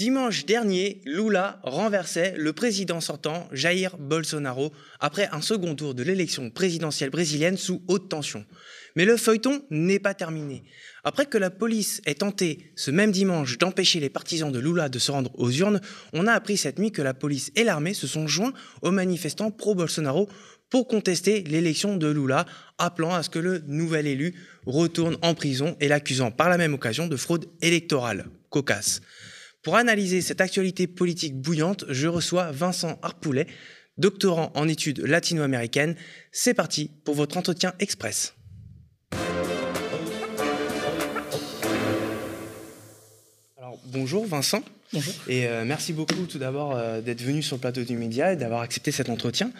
Dimanche dernier, Lula renversait le président sortant Jair Bolsonaro après un second tour de l'élection présidentielle brésilienne sous haute tension. Mais le feuilleton n'est pas terminé. Après que la police ait tenté ce même dimanche d'empêcher les partisans de Lula de se rendre aux urnes, on a appris cette nuit que la police et l'armée se sont joints aux manifestants pro-Bolsonaro pour contester l'élection de Lula, appelant à ce que le nouvel élu retourne en prison et l'accusant par la même occasion de fraude électorale. Cocasse. Pour analyser cette actualité politique bouillante, je reçois Vincent Harpoulet, doctorant en études latino-américaines. C'est parti pour votre entretien express. Alors, bonjour Vincent. Bonjour. Et euh, merci beaucoup tout d'abord euh, d'être venu sur le plateau du média et d'avoir accepté cet entretien.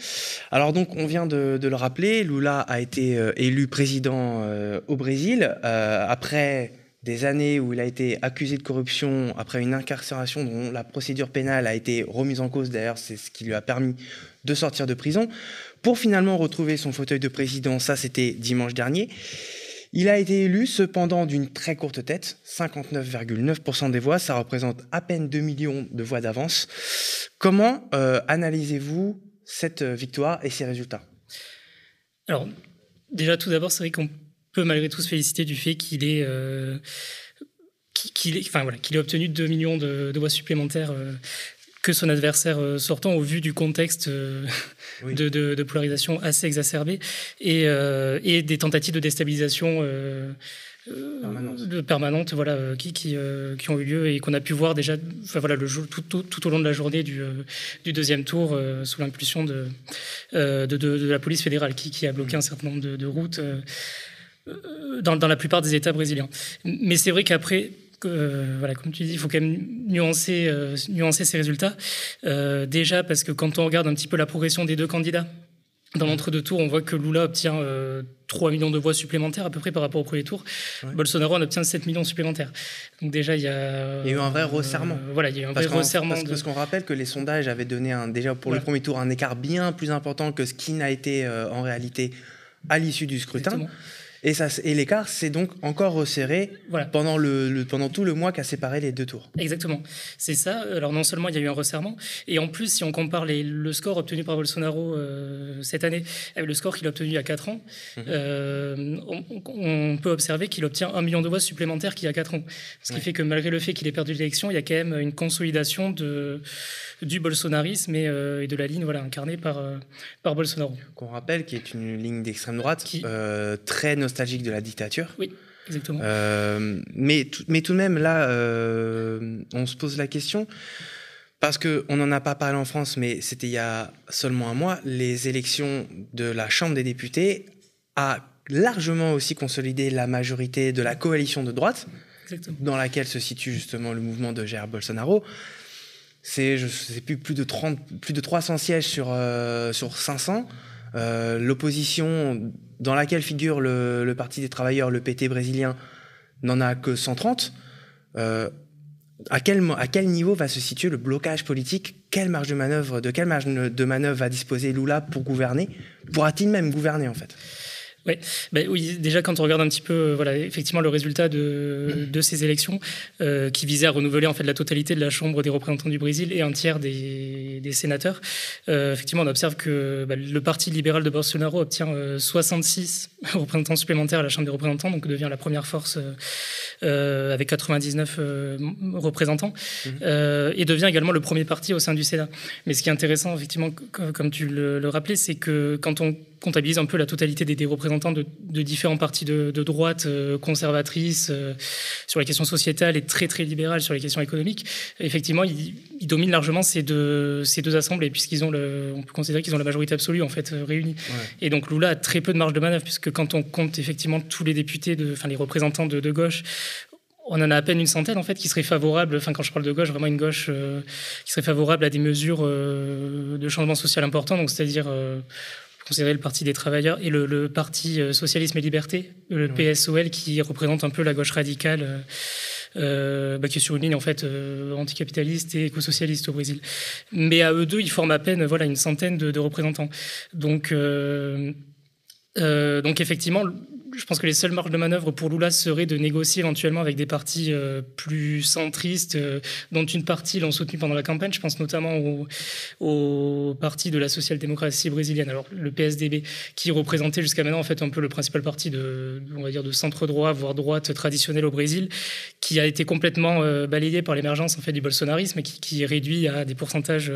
Alors donc on vient de, de le rappeler, Lula a été euh, élu président au Brésil après des années où il a été accusé de corruption, après une incarcération dont la procédure pénale a été remise en cause, d'ailleurs c'est ce qui lui a permis de sortir de prison, pour finalement retrouver son fauteuil de président, ça c'était dimanche dernier. Il a été élu cependant d'une très courte tête, 59,9% des voix, ça représente à peine 2 millions de voix d'avance. Comment euh, analysez-vous cette victoire et ces résultats? Alors, déjà, tout d'abord, c'est vrai qu'on peut malgré tout se féliciter du fait qu'il ait, euh, qu'il ait, enfin, voilà, qu'il ait obtenu 2 millions de, de voix supplémentaires euh, que son adversaire euh, sortant au vu du contexte euh, Oui. de, de- de polarisation assez exacerbé et, et des tentatives de déstabilisation Permanente. voilà qui, qui, qui ont eu lieu et qu'on a pu voir déjà enfin voilà le jour tout, tout, tout au long de la journée du, du deuxième tour sous l'impulsion de, de, la police fédérale qui, qui a bloqué un certain nombre de, routes dans, dans la plupart des États brésiliens. Mais c'est vrai qu'après, euh, voilà, comme tu dis, il faut quand même nuancer, euh, nuancer ces résultats. Euh, déjà parce que quand on regarde un petit peu la progression des deux candidats, dans l'entre-deux tours, on voit que Lula obtient euh, 3 millions de voix supplémentaires à peu près par rapport au premier tour. Ouais. Bolsonaro en obtient 7 millions supplémentaires. Donc déjà, il y a... Il y a eu un vrai resserrement. euh, voilà, il y a eu un Parce vrai resserrement. parce, de- parce qu'on rappelle que les sondages avaient donné un, déjà pour le premier tour un écart bien plus important que ce qui n'a été euh, en réalité à l'issue du scrutin. Exactement. Et, ça, et l'écart s'est donc encore resserré Voilà. pendant, le, le- pendant tout le mois qui a séparé les deux tours. Exactement, c'est ça. Alors non seulement il y a eu un resserrement, et en plus si on compare les- le score obtenu par Bolsonaro euh, cette année avec le score qu'il a obtenu il y a 4 ans, Mhm. euh, on, on peut observer qu'il obtient un million de voix supplémentaires qu'il y a 4 ans. Ce qui Ouais. fait que malgré le fait qu'il ait perdu l'élection, il y a quand même une consolidation de, du bolsonarisme et, euh, et de la ligne voilà, incarnée par, par Bolsonaro. Qu'on rappelle qui est une ligne d'extrême droite Qui- très nostalgique de la dictature. Exactement. Euh, mais, tout- mais tout de même, là, euh, on se pose la question, parce qu'on n'en a pas parlé en France, mais c'était il y a seulement un mois, les élections de la Chambre des députés a largement aussi consolidé la majorité de la coalition de droite, Exactement. dans laquelle se situe justement le mouvement de Jair Bolsonaro. C'est, je sais plus, plus de 30, plus de 300 sièges sur, euh, sur 500. Euh, L'opposition dans laquelle figure le, Parti des travailleurs, le PT brésilien, n'en a que 130. Euh, à, quel, à quel niveau va se situer le blocage politique? Quelle marge de manœuvre, de quelle marge de manœuvre va disposer Lula pour gouverner? Pourra-t-il même gouverner en fait? Ben oui, déjà quand on regarde un petit peu, euh, voilà, effectivement le résultat de, ces élections, euh, qui visait à renouveler en fait la totalité de la Chambre des représentants du Brésil et un tiers des, sénateurs, euh, effectivement on observe que bah, le Parti libéral de Bolsonaro obtient euh, 66 représentants supplémentaires à la Chambre des représentants, donc devient la première force euh, euh, avec 99 euh, représentants, Mhm. euh, et devient également le premier parti au sein du Sénat. Mais ce qui est intéressant, effectivement, co- comme tu le, le rappelais, c'est que quand on comptabilise un peu la totalité des, des représentants de, de différents partis de, de droite, conservatrices, sur les questions sociétales et très très libérales sur les questions économiques, effectivement, ils, ils dominent largement ces deux, ces deux assemblées, puisqu'ils ont le, on peut considérer qu'ils ont la majorité absolue en fait réunie. Et donc Lula a très peu de marge de manœuvre, puisque quand on compte effectivement tous les députés, de, enfin les représentants de, de gauche, on en a à peine une centaine en fait qui seraient favorables, enfin quand je parle de gauche, vraiment une gauche euh, qui serait favorable à des mesures euh, de changement social important, donc c'est-à-dire euh, considérer le Parti des travailleurs et le, le Parti socialisme et liberté, le Ouais. PSOL qui représente un peu la gauche radicale. bah, qui est sur une ligne en fait anticapitaliste et éco-socialiste au Brésil. Mais à eux deux, ils forment à peine voilà une centaine de, de représentants. Donc euh, donc effectivement, je pense que les seules marges de manœuvre pour Lula seraient de négocier éventuellement avec des partis euh, plus centristes, euh, dont une partie l'ont soutenu pendant la campagne. Je pense notamment au, au parti de la social-démocratie brésilienne, alors le PSDB, qui représentait jusqu'à maintenant en fait un peu le principal parti de, on va dire, de centre droit, voire droite traditionnelle au Brésil, qui a été complètement euh, balayé par l'émergence en fait du bolsonarisme, qui, qui est réduit à des pourcentages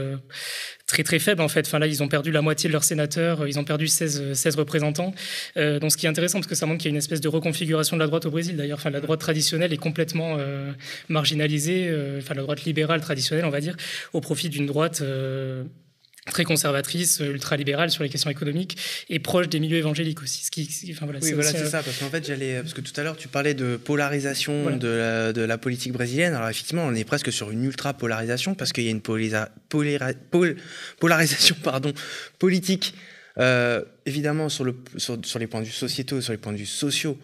très très faible en fait. Enfin là, ils ont perdu la moitié de leurs sénateurs, ils ont perdu 16, 16 représentants. Donc ce qui est intéressant parce que ça montre qu'il y a une espèce de reconfiguration de la droite au Brésil. D'ailleurs, enfin la droite traditionnelle est complètement euh, marginalisée, euh, enfin la droite libérale traditionnelle, on va dire, au profit d'une droite très conservatrice, ultra-libérale sur les questions économiques et proche des milieux évangéliques aussi. Ce qui, enfin, voilà, oui, voilà, c'est ça. Parce qu'en fait, j'allais, parce que tout à l'heure, tu parlais de polarisation de, la, de, la, politique brésilienne. Alors effectivement, on est presque sur une ultra-polarisation parce qu'il y a une polarisation, pardon, politique. Euh, évidemment, sur, le, sur, sur, les points de vue sociétaux, sur les points de vue sociaux,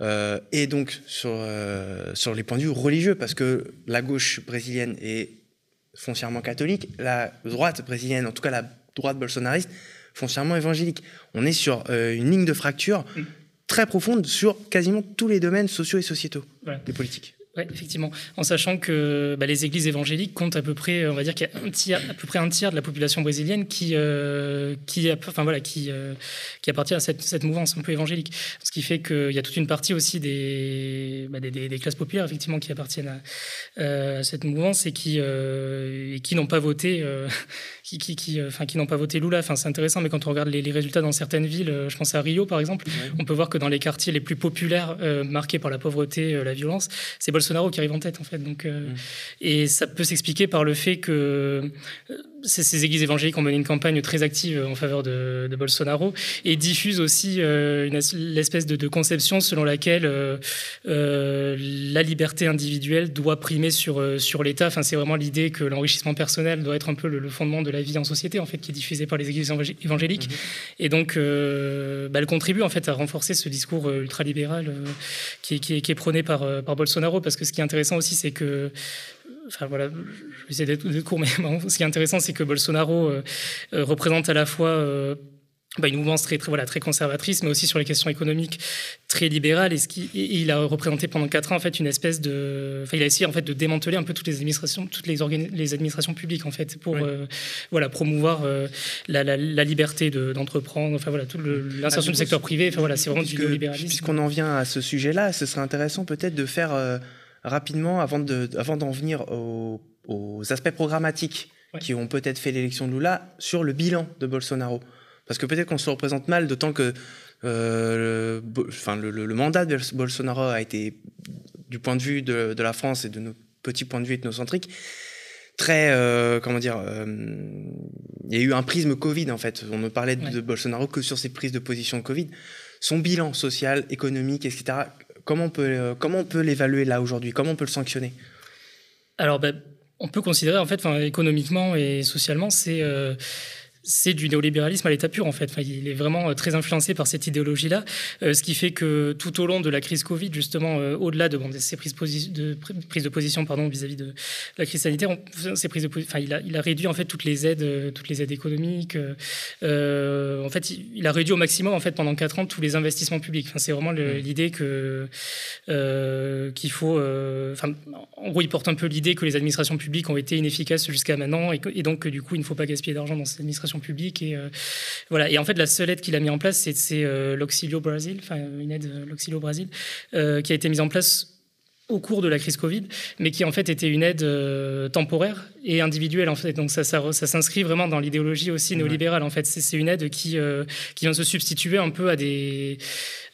euh, et donc sur, euh, sur les points de vue religieux, parce que la gauche brésilienne est foncièrement catholique, la droite brésilienne, en tout cas la droite bolsonariste, foncièrement évangélique. On est sur une ligne de fracture mm. très profonde sur quasiment tous les domaines sociaux et sociétaux des politiques. Oui, effectivement. En sachant que bah, les églises évangéliques comptent à peu près, on va dire qu'il y a un tiers, à peu près un tiers de la population brésilienne qui, euh, qui, enfin, voilà, qui, euh, qui appartient à cette, cette, mouvance un peu évangélique. Ce qui fait qu'il y a toute une partie aussi des, bah, des, des, classes populaires, effectivement, qui appartiennent à, euh, cette mouvance et qui, et qui n'ont pas voté, qui, qui, qui, enfin, qui n'ont pas voté Lula. Enfin, c'est intéressant, mais quand on regarde les, les, résultats dans certaines villes, je pense à Rio, par exemple, on peut voir que dans les quartiers les plus populaires, marqués par la pauvreté, la violence, c'est Bolsonaro qui arrive en tête en fait. Donc, euh, mm. Et ça peut s'expliquer par le fait que euh, ces, églises évangéliques ont mené une campagne très active en faveur de, Bolsonaro et diffusent aussi euh, l'espèce de, conception selon laquelle la liberté individuelle doit primer sur, sur l'État. Enfin, c'est vraiment l'idée que l'enrichissement personnel doit être un peu le, fondement de la vie en société en fait, qui est diffusée par les églises évangéliques. Mm-hmm. Et donc, bah, elle contribue en fait à renforcer ce discours ultralibéral qui, qui, qui, est prôné par, par Bolsonaro parce que ce qui est intéressant aussi, c'est que enfin voilà, je vais essayer d'être court, mais ce qui est intéressant, c'est que Bolsonaro euh, euh, représente à la fois euh, bah, une mouvance très, très, voilà, très conservatrice, mais aussi sur les questions économiques très libérales. Et, ce qui, il a représenté pendant quatre ans en fait une espèce de, enfin, il a essayé en fait de démanteler un peu toutes les administrations, toutes les, les administrations publiques en fait pour voilà promouvoir la, la, liberté d'entreprendre, enfin voilà toute l'insertion du secteur privé. Enfin voilà, c'est vraiment du libéralisme. Puisqu'on en vient à ce sujet-là, ce serait intéressant peut-être de faire rapidement, avant d'en avant venir aux, aspects programmatiques qui ont peut-être fait l'élection de Lula, sur le bilan de Bolsonaro. Parce que peut-être qu'on se représente mal, d'autant que euh, le, enfin, le, mandat de Bolsonaro a été, du point de vue de, la France et de nos petits points de vue ethnocentriques, très, euh, comment dire, euh, il y a eu un prisme Covid en fait. On ne parlait de Bolsonaro que sur ses prises de position Covid. Son bilan social, économique, etc. Comment on peut, euh, comment on peut l'évaluer là aujourd'hui? Comment on peut le sanctionner? Alors, ben, on peut considérer, en fait, économiquement et socialement, c'est euh, c'est du néolibéralisme à l'état pur en fait. il est vraiment euh, très influencé par cette idéologie-là, euh, ce qui fait que tout au long de la crise Covid, justement, euh, au-delà de, bon, ces prises de, position pardon vis-à-vis de la crise sanitaire, ces prises de, enfin, il a, il a réduit en fait toutes les aides, toutes les aides économiques. en fait, il, a réduit au maximum en fait pendant quatre ans tous les investissements publics. Enfin, c'est vraiment l'idée que qu'il faut. Enfin, en gros, il porte un peu l'idée que les administrations publiques ont été inefficaces jusqu'à maintenant et, et donc du coup, il ne faut pas gaspiller d'argent dans ces administrations publique. Et, euh, voilà. et en fait, la seule aide qu'il a mis en place, c'est euh, l'Auxilio Brasil, enfin une aide, euh, l'Auxilio Brasil, qui a été mise en place au cours de la crise Covid, mais qui en fait était une aide temporaire et individuelle en fait. Donc ça, ça, ça s'inscrit vraiment dans l'idéologie aussi néolibérale en fait. C'est une aide qui, qui vient se substituer un peu à des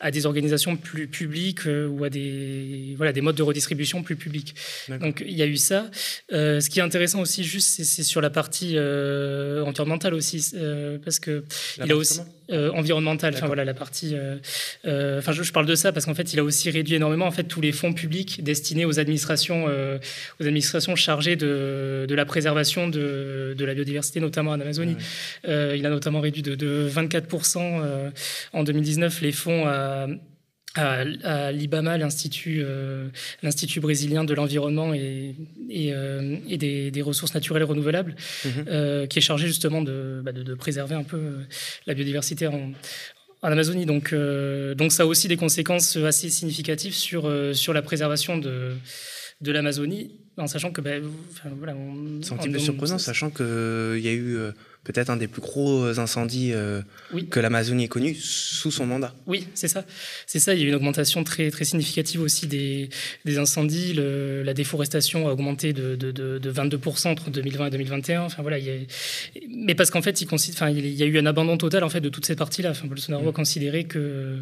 à des organisations plus publiques euh, ou à des, voilà, des modes de redistribution plus publics. Donc il y a eu ça. Euh, ce qui est intéressant aussi, juste, c'est sur la partie euh, environnementale aussi, parce que il a aussi environnementale. Enfin voilà, la partie. Enfin, je, parle de ça parce qu'en fait, il a aussi réduit énormément en fait tous les fonds publics destinés aux administrations, aux administrations chargées de, de la préservation de, de, la biodiversité, notamment en Amazonie. il a notamment réduit de, de 24% en 2019 les fonds à à, l'IBAMA, l'Institut euh, l'Institut brésilien de l'environnement et, et, euh, des, ressources naturelles renouvelables, mhm. euh, qui est chargé justement de, bah, de, préserver un peu la biodiversité en, en Amazonie. Donc, donc ça a aussi des conséquences assez significatives sur, sur la préservation de, de l'Amazonie, en sachant que... Ben, voilà, C'est un petit peu surprenant, sachant qu'il y a eu peut-être un des plus gros incendies euh, que l'Amazonie ait connu sous son mandat. Oui, c'est ça. C'est ça. Il y a eu une augmentation très, très significative aussi des, des incendies. la déforestation a augmenté de, de, de, 22% entre 2020 et 2021. Enfin, voilà, Mais parce qu'en fait, il, enfin, il y a eu un abandon total en fait, de toutes ces parties-là. Enfin, Bolsonaro mmh. a considéré que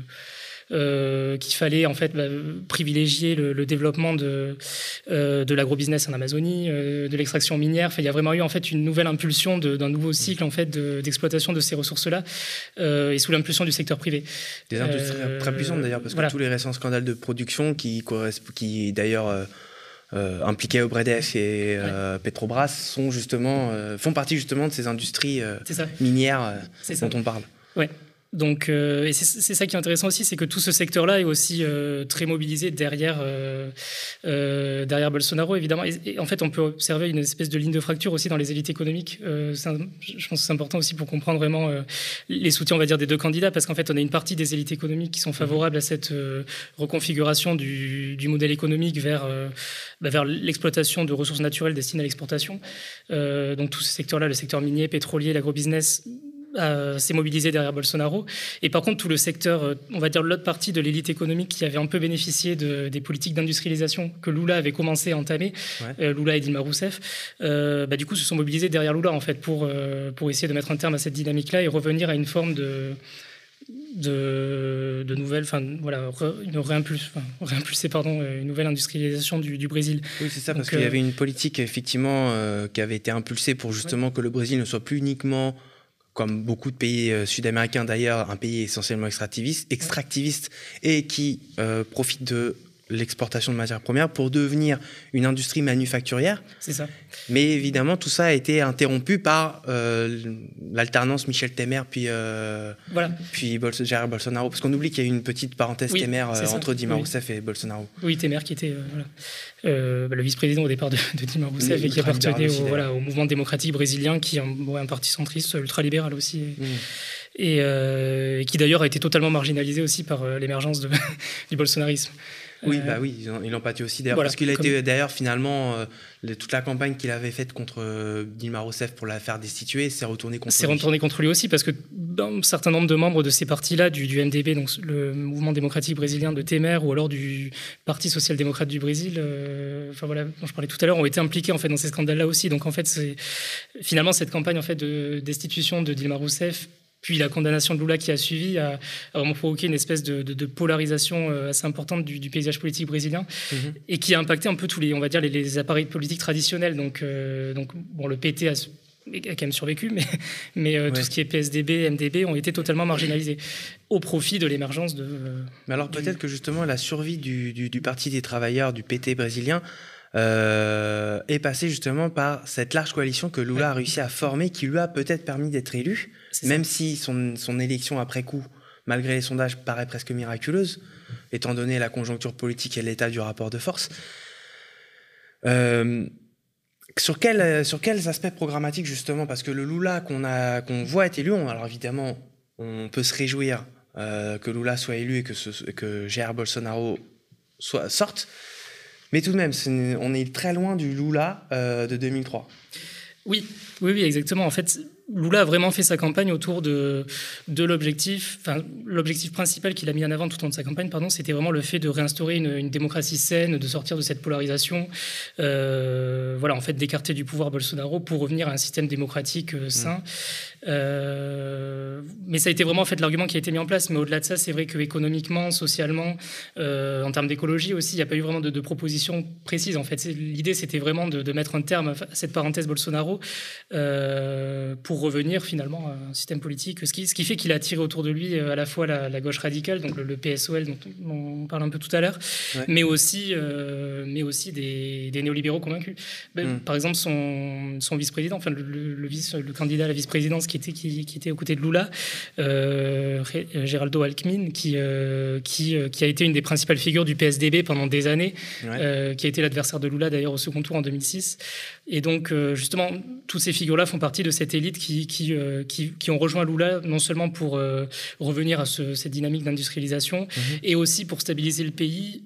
euh, qu'il fallait en fait bah, privilégier le, développement de, euh, de l'agrobusiness en Amazonie, euh, de l'extraction minière. Enfin, il y a vraiment eu en fait une nouvelle impulsion d'un nouveau cycle en fait d'exploitation de, ces ressources-là et sous l'impulsion du secteur privé. Des industries très puissantes d'ailleurs, parce que tous les récents scandales de production qui, qui d'ailleurs impliquaient Obredef et Petrobras sont justement, font partie justement de ces industries minières dont on parle. Ouais. Donc, euh, et c'est ça qui est intéressant aussi, c'est que tout ce secteur-là est aussi euh, très mobilisé derrière, euh, derrière Bolsonaro, évidemment. Et, en fait, on peut observer une espèce de ligne de fracture aussi dans les élites économiques. je pense que c'est important aussi pour comprendre vraiment les soutiens, on va dire, des deux candidats, parce qu'en fait, on a une partie des élites économiques qui sont favorables à cette reconfiguration du, modèle économique vers, bah, vers l'exploitation de ressources naturelles destinées à l'exportation. donc, tout ce secteur-là, le secteur minier, pétrolier, l'agrobusiness, euh, s'est mobilisé derrière Bolsonaro. Et par contre, tout le secteur, euh, on va dire l'autre partie de l'élite économique qui avait un peu bénéficié de, des politiques d'industrialisation que Lula avait commencé à entamer, euh, Lula et Dilma Rousseff, bah, du coup, se sont mobilisés derrière Lula en fait pour, pour essayer de mettre un terme à cette dynamique-là et revenir à une forme de de, de nouvelles, enfin voilà, une réimpulse, réimpulser pardon, une nouvelle industrialisation du, du Brésil. Oui, c'est ça, parce qu'il y avait une politique effectivement qui avait été impulsée pour justement que le Brésil ne soit plus uniquement comme beaucoup de pays euh, sud-américains d'ailleurs, un pays essentiellement extractiviste, extractiviste et qui euh, profite de l'exportation de matières premières pour devenir une industrie manufacturière. C'est ça. Mais évidemment, tout ça a été interrompu par euh, l'alternance Michel Temer puis, euh, voilà. puis Jair Bolsonaro. Parce qu'on oublie qu'il y a eu une petite parenthèse Temer euh, entre Dilma Rousseff et Bolsonaro. Oui, Temer qui était bah, le vice-président au départ de, de Dilma Rousseff et qui appartenait au, voilà, au, mouvement démocratique brésilien, qui est un, un parti centriste, ultralibéral aussi. Mm. Et, qui d'ailleurs a été totalement marginalisé aussi par l'émergence du bolsonarisme. Oui, bah oui, ils l'ont pâti aussi d'ailleurs. parce qu'il a été d'ailleurs finalement, euh, toute la campagne qu'il avait faite contre euh, Dilma Rousseff pour la faire destituer s'est retournée contre lui. C'est retourné contre lui aussi parce que un certain nombre de membres de ces partis-là, du, MDB, donc le mouvement démocratique brésilien de Temer, ou alors du Parti social-démocrate du Brésil, euh, enfin voilà, dont je parlais tout à l'heure, ont été impliqués en fait dans ces scandales-là aussi. Donc en fait, c'est finalement cette campagne en fait de destitution de Dilma Rousseff puis la condamnation de Lula qui a suivi a, vraiment provoqué une espèce de, polarisation euh, assez importante du, paysage politique brésilien mhm. et qui a impacté un peu tous les, on va dire, les, appareils politiques traditionnels. Donc, euh, donc bon, le PT a, quand même survécu, mais, mais euh, tout ce qui est PSDB, MDB ont été totalement marginalisés au profit de l'émergence de. mais alors peut-être que justement la survie du, du, Parti des travailleurs, du PT brésilien, est passée justement par cette large coalition que Lula a réussi à former, qui lui a peut-être permis d'être élu même si son, son, élection après coup, malgré les sondages, paraît presque miraculeuse, étant donné la conjoncture politique et l'état du rapport de force. Euh, sur, quel, sur quels aspects programmatiques justement Parce que le Lula qu'on qu'on voit être élu, alors évidemment, on peut se réjouir euh, que Lula soit élu et que, ce, que Jair Bolsonaro soit, sorte, mais tout de même, on est très loin du Lula euh, de 2003. Oui, oui, exactement. Lula a vraiment fait sa campagne autour de, de l'objectif, enfin, l'objectif principal qu'il a mis en avant tout au long de sa campagne, pardon, c'était vraiment le fait de réinstaurer une, démocratie saine, de sortir de cette polarisation, euh, voilà, en fait, d'écarter du pouvoir Bolsonaro pour revenir à un système démocratique euh, sain. Euh, mais ça a été vraiment en fait l'argument qui a été mis en place. Mais au-delà de ça, c'est vrai que économiquement, socialement, en termes d'écologie aussi, il n'y a pas eu vraiment de, de propositions précises. En fait, l'idée, c'était vraiment de, de, mettre un terme à cette parenthèse Bolsonaro pour revenir finalement à un système politique, ce qui, ce qui fait qu'il a attiré autour de lui euh, à la fois la, gauche radicale, donc le, PSOL dont on, parle un peu tout à l'heure, mais aussi, euh, mais aussi des, néolibéraux convaincus. Ben, hmm. Par exemple, son, son vice-président, enfin le, vice, le candidat à la vice-présidence qui était, qui, était aux côtés de Lula, euh, Geraldo Alckmin, qui, qui, qui, a été une des principales figures du PSDB pendant des années, qui a été l'adversaire de Lula d'ailleurs au second tour en 2006. Et donc, justement, toutes ces figures-là font partie de cette élite qui, qui, qui, ont rejoint Lula non seulement pour revenir à cette dynamique d'industrialisation, mhm. et aussi pour stabiliser le pays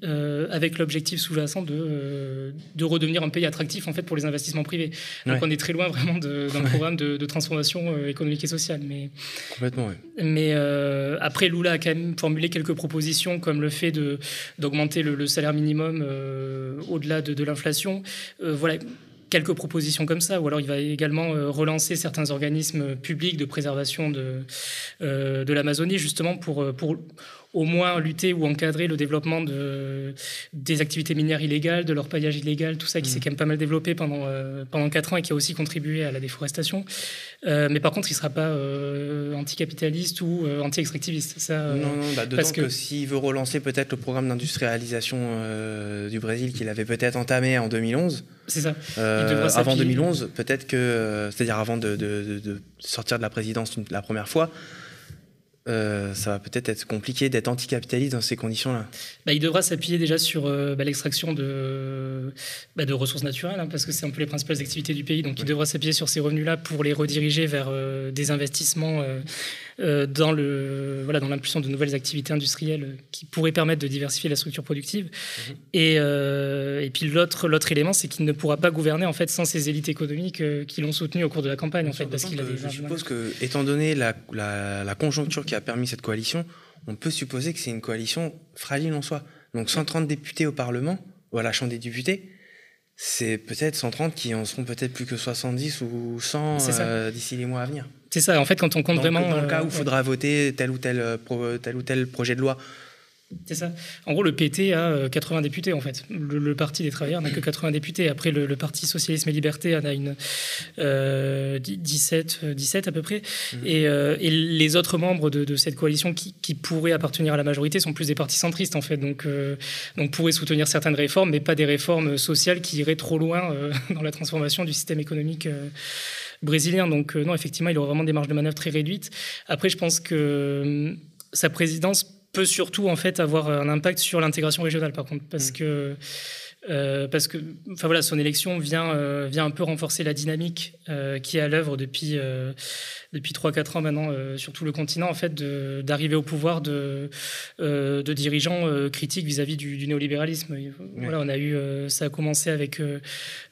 avec l'objectif sous-jacent de, de redevenir un pays attractif en fait pour les investissements privés. Donc on est très loin vraiment d'un programme de, de transformation économique et sociale. Mais, Complètement, Mais après, Lula a quand même formulé quelques propositions comme le fait d'augmenter le, le, salaire minimum au-delà de, de l'inflation. voilà quelques propositions comme ça, ou alors il va également euh, relancer certains organismes publics de préservation de, euh, l'Amazonie, justement pour, euh, pour au moins lutter ou encadrer le développement de, des activités minières illégales, de leur paillage illégal, tout ça qui s'est mmh. quand même pas mal développé pendant, pendant 4 ans et qui a aussi contribué à la déforestation. mais par contre, il ne sera pas anticapitaliste ou anti-extractiviste. Ça, non, non, bah, parce que, que s'il veut relancer peut-être le programme d'industrialisation du Brésil qu'il avait peut-être entamé en 2011, c'est ça. Euh, avant 2011, peut-être que, euh, c'est-à-dire avant de, sortir de la présidence la première fois, euh, ça va peut-être être compliqué d'être anticapitaliste dans ces conditions-là. Bah, il devra s'appuyer déjà sur bah, l'extraction de, bah, de ressources naturelles, hein, parce que c'est un peu les principales activités du pays. Donc il devra s'appuyer sur ces revenus-là pour les rediriger vers des investissements euh, dans le voilà dans l'impulsion de nouvelles activités industrielles qui pourraient permettre de diversifier la structure productive. Mhm. Et, euh, et puis l'autre l'autre élément, c'est qu'il ne pourra pas gouverner en fait sans ces élites économiques euh, qui l'ont soutenu au cours de la campagne en fait parce qu'il a Je suppose que étant donné la, la, la conjoncture qui a permis cette coalition, on peut supposer que c'est une coalition fragile en soi. Donc 130 députés au Parlement ou à la Chambre des députés, c'est peut-être 130 qui en seront peut-être plus que 70 ou 100 d'ici les mois à venir. C'est ça, en fait, quand on compte vraiment. Dans le cas où il euh, faudra voter tel ou tel, euh, tel ou tel projet de loi. C'est ça. En gros, le PT a 80 euh, députés, en fait. Le, Parti des travailleurs n'a que 80 députés. Après, le, Parti socialisme et liberté en a une 17, 17 à peu près. Mhm. Et, les autres membres de, cette coalition qui, pourraient appartenir à la majorité sont plus des partis centristes, en fait. Donc, donc pourraient soutenir certaines réformes, mais pas des réformes sociales qui iraient trop loin dans la transformation du système économique brésilien. Donc euh, non, effectivement, il aura vraiment des marges de manœuvre très réduites. Après, je pense que euh, sa présidence peut surtout en fait avoir un impact sur l'intégration régionale, par contre, parce mmh. que euh, parce que enfin voilà, son élection vient, vient un peu renforcer la dynamique qui est à l'œuvre depuis, depuis 3-4 ans maintenant euh, sur tout le continent, en fait, d'arriver au pouvoir de, euh, de dirigeants euh, critiques vis-à-vis du, néolibéralisme. Voilà, on a eu, ça a commencé avec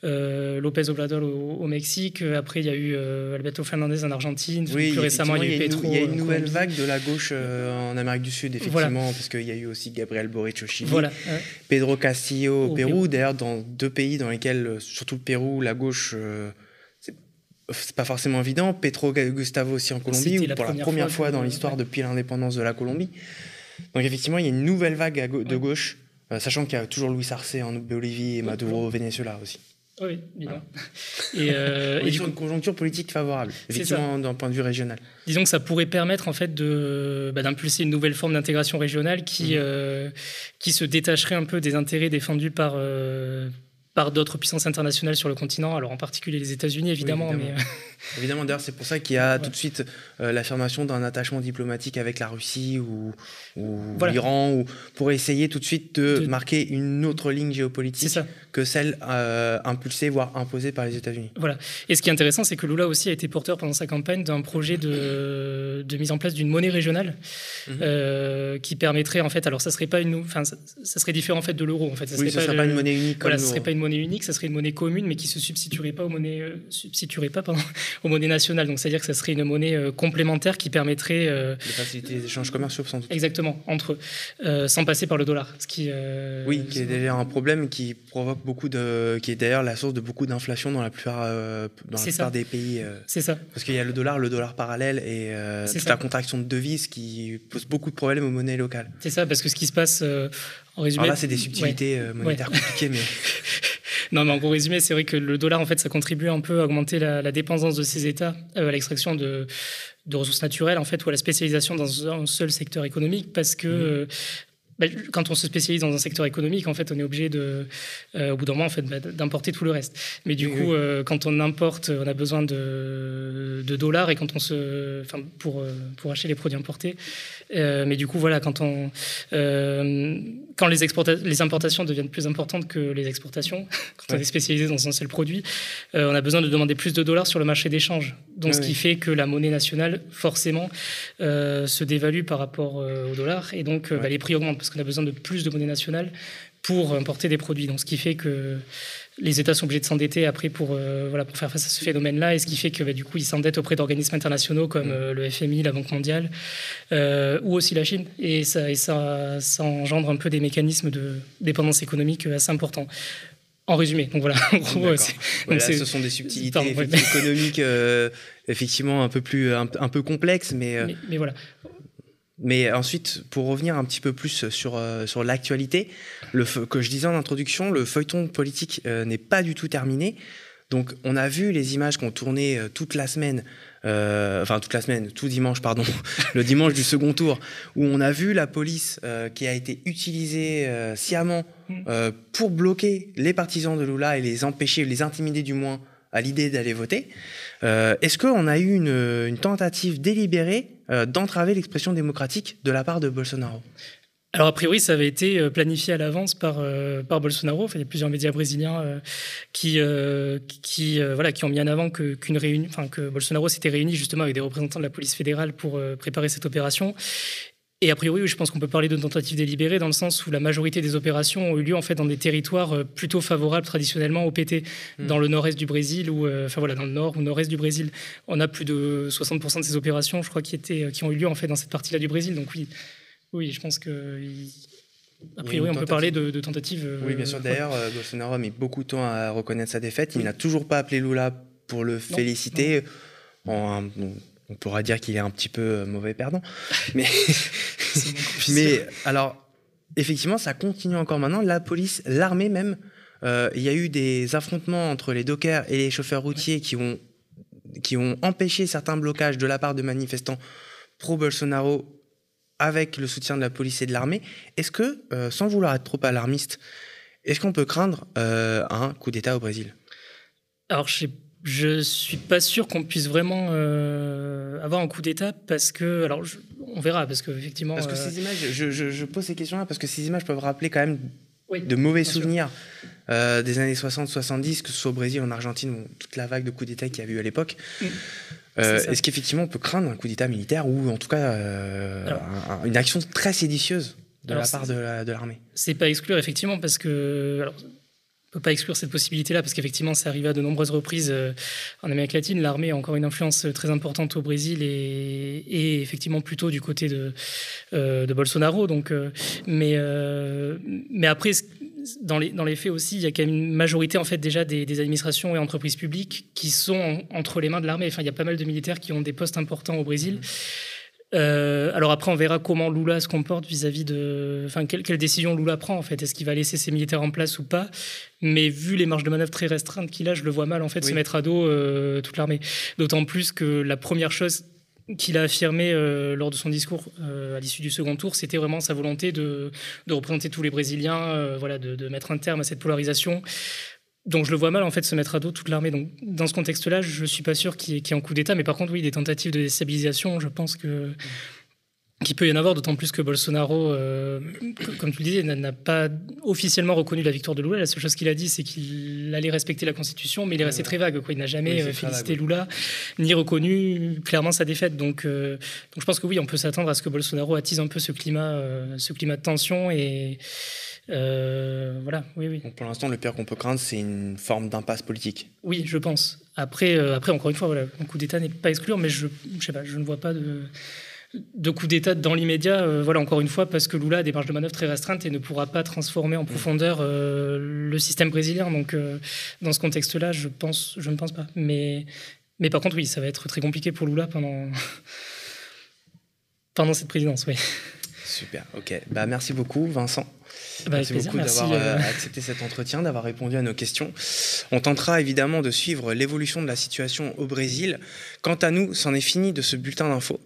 Lopez Obrador au, Mexique, après il y a eu Alberto Fernandez en Argentine, plus récemment il y a eu Petro. Il y a une nouvelle vague de la gauche en Amérique du Sud, effectivement, parce qu'il y a eu aussi Gabriel Boric au Chili, voilà, Pedro Castillo au, Pérou, d'ailleurs dans deux pays dans lesquels, surtout le Pérou, la gauche c'est pas forcément évident. Petro Gustavo aussi en Colombie, ou pour la première fois, dans l'histoire depuis l'indépendance de la Colombie. Donc effectivement, il y a une nouvelle vague de gauche, euh, sachant qu'il y a toujours Luis Arce en Bolivie et Maduro au Venezuela aussi. Oui, bien. Et, euh, et une conjoncture politique favorable, effectivement, d'un point de vue régional. Disons que ça pourrait permettre en fait de bah, d'impulser une nouvelle forme d'intégration régionale qui mmh. euh, qui se détacherait un peu des intérêts défendus par euh, par d'autres puissances internationales sur le continent, alors en particulier les États-Unis évidemment. évidemment. Mais... Euh, évidemment, d'ailleurs, c'est pour ça qu'il y a tout de suite euh, l'affirmation d'un attachement diplomatique avec la Russie ou, ou l'Iran, ou pour essayer tout de suite de, marquer une autre ligne géopolitique que celle euh, impulsée, voire imposée par les États-Unis. Voilà. Et ce qui est intéressant, c'est que Lula aussi a été porteur pendant sa campagne d'un projet de, de, mise en place d'une monnaie régionale mhm. qui permettrait, en fait, alors ça serait pas une, enfin, ça, serait différent en fait de l'euro, en fait. Ça oui, ça serait pas, une monnaie unique. Voilà, serait pas une monnaie unique, ça serait une monnaie commune, mais qui se substituerait pas aux monnaies, euh, substituerait pas pardon, aux monnaies nationales. Donc, c'est-à-dire que ça serait une monnaie euh, complémentaire qui permettrait euh, de faciliter les échanges commerciaux, sans doute. Exactement, entre eux, sans passer par le dollar. Ce qui, oui, qui est d'ailleurs un problème qui provoque beaucoup de, qui est d'ailleurs la source de beaucoup d'inflation dans la plupart, dans la plupart des pays. c'est ça. Parce qu'il y a le dollar, le dollar parallèle et toute la contraction de devises qui pose beaucoup de problèmes aux monnaies locales. C'est ça, parce que ce qui se passe en résumé. Alors là, c'est des subtilités monétaires compliquées, mais. non, mais en gros résumé, c'est vrai que le dollar, en fait, ça contribue un peu à augmenter la, dépendance de ces États euh, à l'extraction de, ressources naturelles, en fait, ou à la spécialisation dans un seul secteur économique, parce que mmh. euh, bah, quand on se spécialise dans un secteur économique, en fait, on est obligé de, euh, au bout d'un moment, en fait, bah, d'importer tout le reste. Mais du coup, euh, quand on importe, on a besoin de, de, dollars et quand on se, enfin, pour pour acheter les produits importés. Euh, mais du coup, voilà, quand on quand les, les, importations deviennent plus importantes que les exportations, quand on est spécialisé dans un seul produit, on a besoin de demander plus de dollars sur le marché d'échange. Donc, ce qui fait que la monnaie nationale, forcément, se dévalue par rapport au dollar. Et donc, bah, les prix augmentent parce qu'on a besoin de plus de monnaie nationale pour importer des produits. Donc, ce qui fait que les États sont obligés de s'endetter après pour, euh, voilà, pour faire face à ce phénomène-là, et ce qui fait que bah, du coup, ils s'endettent auprès d'organismes internationaux comme mm. euh, le FMI, la Banque mondiale, euh, ou aussi la Chine, et, ça, et ça, ça, engendre un peu des mécanismes de dépendance économique assez importants. En résumé, donc voilà. En gros, voilà, ce sont des subtilités économiques effectivement un peu plus un, peu complexes, mais, mais voilà. Mais ensuite, pour revenir un petit peu plus sur, euh, sur l'actualité, le que je disais en introduction, le feuilleton politique euh, n'est pas du tout terminé. Donc, on a vu les images qu'on tournait euh, toute la semaine, enfin toute la semaine, tout dimanche, pardon, le dimanche du second tour, où on a vu la police qui a été utilisée sciemment mm. pour bloquer les partisans de Lula et les empêcher, les intimider du moins à l'idée d'aller voter. Est-ce qu'on a eu une, tentative délibérée euh, d'entraver l'expression démocratique de la part de Bolsonaro alors, a priori, ça avait été euh, planifié à l'avance par, euh, par Bolsonaro. Il y a plusieurs médias brésiliens qui, qui, voilà, qui ont mis en avant que, que Bolsonaro s'était réuni justement avec des représentants de la police fédérale pour préparer cette opération. Et a priori, je pense qu'on peut parler de tentative délibérée dans le sens où la majorité des opérations ont eu lieu en fait dans des territoires euh, plutôt favorables traditionnellement au PT, hmm. dans le nord-est du Brésil ou euh, enfin voilà dans le nord ou nord-est du Brésil. On a plus de 60% de ces opérations, je crois, qui étaient euh, qui ont eu lieu en fait dans cette partie-là du Brésil. Donc oui, oui, je pense que a priori, on peut parler de, tentative. oui, bien sûr. D'ailleurs, Bolsonaro a mis beaucoup de temps à reconnaître sa défaite. Il n'a toujours pas appelé Lula pour le féliciter. En, on pourra dire qu'il est un petit peu euh, mauvais perdant. Mais, mais alors, effectivement, ça continue encore maintenant. La police, l'armée même, euh, il y a eu des affrontements entre les dockers et les chauffeurs routiers qui ont, qui ont empêché certains blocages de la part de manifestants pro-Bolsonaro avec le soutien de la police et de l'armée. Est-ce que, euh, sans vouloir être trop alarmiste, est-ce qu'on peut craindre un coup d'État au Brésil? Alors, je sais je suis pas sûr qu'on puisse vraiment euh, avoir un coup d'État parce que, alors, on verra parce que effectivement. Parce que euh, ces images, je, pose ces questions-là parce que ces images peuvent rappeler quand même de mauvais souvenirs euh, des années 60-70, que ce soit au Brésil, en Argentine, toute la vague de coups d'État qu'il y a eu à l'époque. Mm. Est-ce qu'effectivement on peut craindre un coup d'État militaire ou en tout cas une action très séditieuse de la part de l'armée? C'est pas exclure effectivement parce que alors, peut pas exclure cette possibilité-là parce qu'effectivement, ça arrive à de nombreuses reprises euh, en Amérique latine. L'armée a encore une influence très importante au Brésil et, effectivement plutôt du côté de, euh, Bolsonaro. Donc, euh, mais, après, dans les, dans les faits aussi, il y a quand même une majorité en fait déjà des, administrations et entreprises publiques qui sont entre les mains de l'armée. Enfin, il y a pas mal de militaires qui ont des postes importants au Brésil. Euh, alors après, on verra comment Lula se comporte vis-à-vis de, enfin, quelle, décision Lula prend en fait. Est-ce qu'il va laisser ses militaires en place ou pas? Mais vu les marges de manœuvre très restreintes qu'il a, je le vois mal en fait se mettre à dos euh, toute l'armée. D'autant plus que la première chose qu'il a affirmé euh, lors de son discours à l'issue du second tour, c'était vraiment sa volonté de, représenter tous les Brésiliens, voilà, de, de, mettre un terme à cette polarisation. Donc je le vois mal en fait se mettre à dos toute l'armée. Donc dans ce contexte-là, je suis pas sûr qu'il y, ait un coup d'État, mais par contre oui, des tentatives de déstabilisation, je pense que qu'il peut y en avoir, d'autant plus que Bolsonaro, euh, comme tu le disais, n'a pas officiellement reconnu la victoire de Lula. La seule chose qu'il a dit, c'est qu'il allait respecter la Constitution, mais il est resté très vague. Quoi. Il n'a jamais euh, félicité Lula, ni reconnu clairement sa défaite. Donc, euh, donc je pense que oui, on peut s'attendre à ce que Bolsonaro attise un peu ce climat, ce climat de tension et euh, voilà, oui, oui. pour l'instant, le pire qu'on peut craindre, c'est une forme d'impasse politique. Oui, je pense. Après, euh, après encore une fois, voilà, un coup d'État n'est pas exclu, mais je, je, sais pas, je ne vois pas de, de coup d'État dans l'immédiat. Euh, voilà, encore une fois, parce que Lula a des marges de manœuvre très restreintes et ne pourra pas transformer en mm. profondeur le système brésilien. Donc, dans ce contexte-là, je pense, je ne pense pas. Mais, mais par contre, oui, ça va être très compliqué pour Lula pendant pendant cette présidence, oui. Super, ok. Bah, merci beaucoup, Vincent. Bah, merci beaucoup d'avoir euh, euh, accepté cet entretien, d'avoir répondu à nos questions. On tentera évidemment de suivre l'évolution de la situation au Brésil. Quant à nous, c'en est fini de ce bulletin d'infos.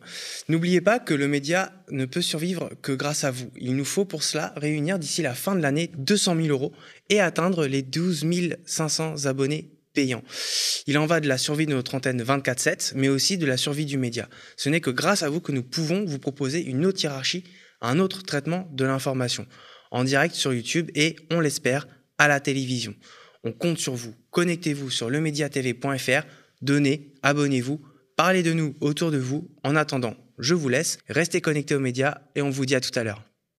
N'oubliez pas que le média ne peut survivre que grâce à vous. Il nous faut pour cela réunir d'ici la fin de l'année 200 000 euros et atteindre les 12 500 abonnés payants. Il en va de la survie de notre antenne 24-7, mais aussi de la survie du média. Ce n'est que grâce à vous que nous pouvons vous proposer une autre hiérarchie un autre traitement de l'information. en direct sur YouTube et, on l'espère, à la télévision. On compte sur vous. Connectez-vous sur lemediatv.fr, donnez, abonnez-vous, parlez de nous autour de vous. En attendant, je vous laisse, restez connectés aux médias et on vous dit à tout à l'heure.